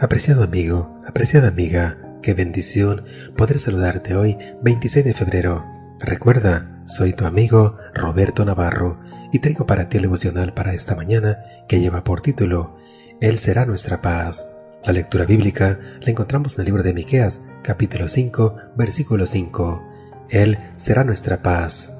Apreciado amigo, apreciada amiga, qué bendición poder saludarte hoy, 26 de febrero. Recuerda, soy tu amigo Roberto Navarro y traigo para ti el devocional para esta mañana que lleva por título Él será nuestra paz. La lectura bíblica la encontramos en el libro de Miqueas, capítulo 5, versículo 5. Él será nuestra paz.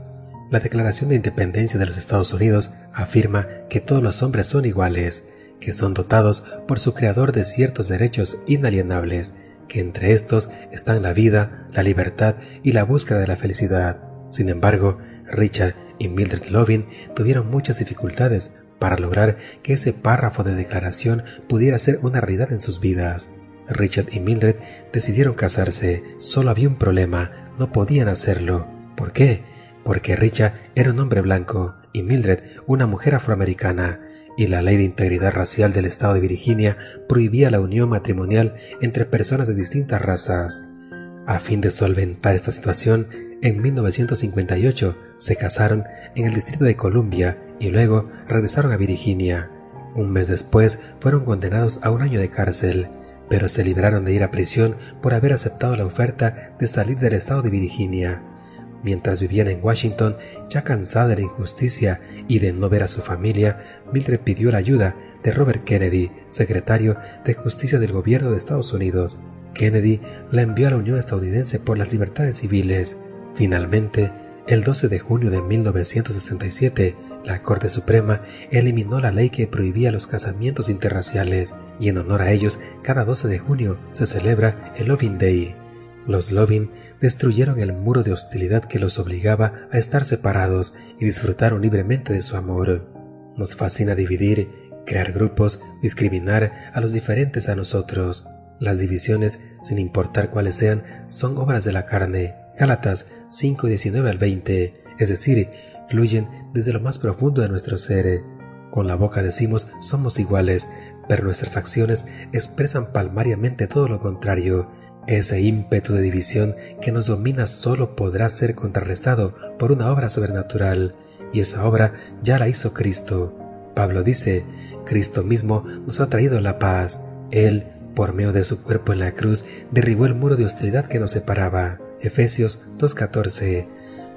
La Declaración de Independencia de los Estados Unidos afirma que todos los hombres son iguales que son dotados por su creador de ciertos derechos inalienables, que entre estos están la vida, la libertad y la búsqueda de la felicidad. Sin embargo, Richard y Mildred Lovin tuvieron muchas dificultades para lograr que ese párrafo de declaración pudiera ser una realidad en sus vidas. Richard y Mildred decidieron casarse, solo había un problema, no podían hacerlo. ¿Por qué? Porque Richard era un hombre blanco y Mildred una mujer afroamericana y la ley de integridad racial del estado de Virginia prohibía la unión matrimonial entre personas de distintas razas. A fin de solventar esta situación, en 1958 se casaron en el Distrito de Columbia y luego regresaron a Virginia. Un mes después fueron condenados a un año de cárcel, pero se libraron de ir a prisión por haber aceptado la oferta de salir del estado de Virginia. Mientras vivían en Washington, ya cansada de la injusticia y de no ver a su familia, Mildred pidió la ayuda de Robert Kennedy, secretario de Justicia del Gobierno de Estados Unidos. Kennedy la envió a la Unión Estadounidense por las Libertades Civiles. Finalmente, el 12 de junio de 1967, la Corte Suprema eliminó la ley que prohibía los casamientos interraciales y en honor a ellos, cada 12 de junio se celebra el Loving Day. Los Loving destruyeron el muro de hostilidad que los obligaba a estar separados y disfrutaron libremente de su amor. Nos fascina dividir, crear grupos, discriminar a los diferentes a nosotros. Las divisiones, sin importar cuáles sean, son obras de la carne. Gálatas 5, 19 al 20, es decir, fluyen desde lo más profundo de nuestro ser. Con la boca decimos somos iguales, pero nuestras acciones expresan palmariamente todo lo contrario. Ese ímpetu de división que nos domina solo podrá ser contrarrestado por una obra sobrenatural, y esa obra ya la hizo Cristo. Pablo dice, Cristo mismo nos ha traído la paz. Él, por medio de su cuerpo en la cruz, derribó el muro de hostilidad que nos separaba. Efesios 2.14.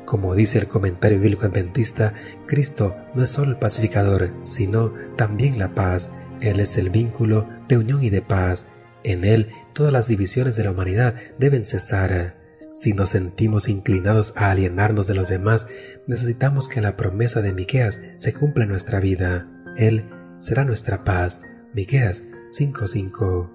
Como dice el comentario bíblico adventista, Cristo no es solo el pacificador, sino también la paz. Él es el vínculo de unión y de paz. En Él todas las divisiones de la humanidad deben cesar. Si nos sentimos inclinados a alienarnos de los demás, necesitamos que la promesa de Miqueas se cumpla en nuestra vida. Él será nuestra paz. Miqueas 5:5.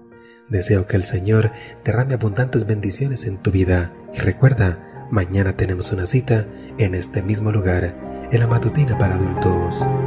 Deseo que el Señor derrame abundantes bendiciones en tu vida y recuerda, mañana tenemos una cita en este mismo lugar, en la matutina para adultos.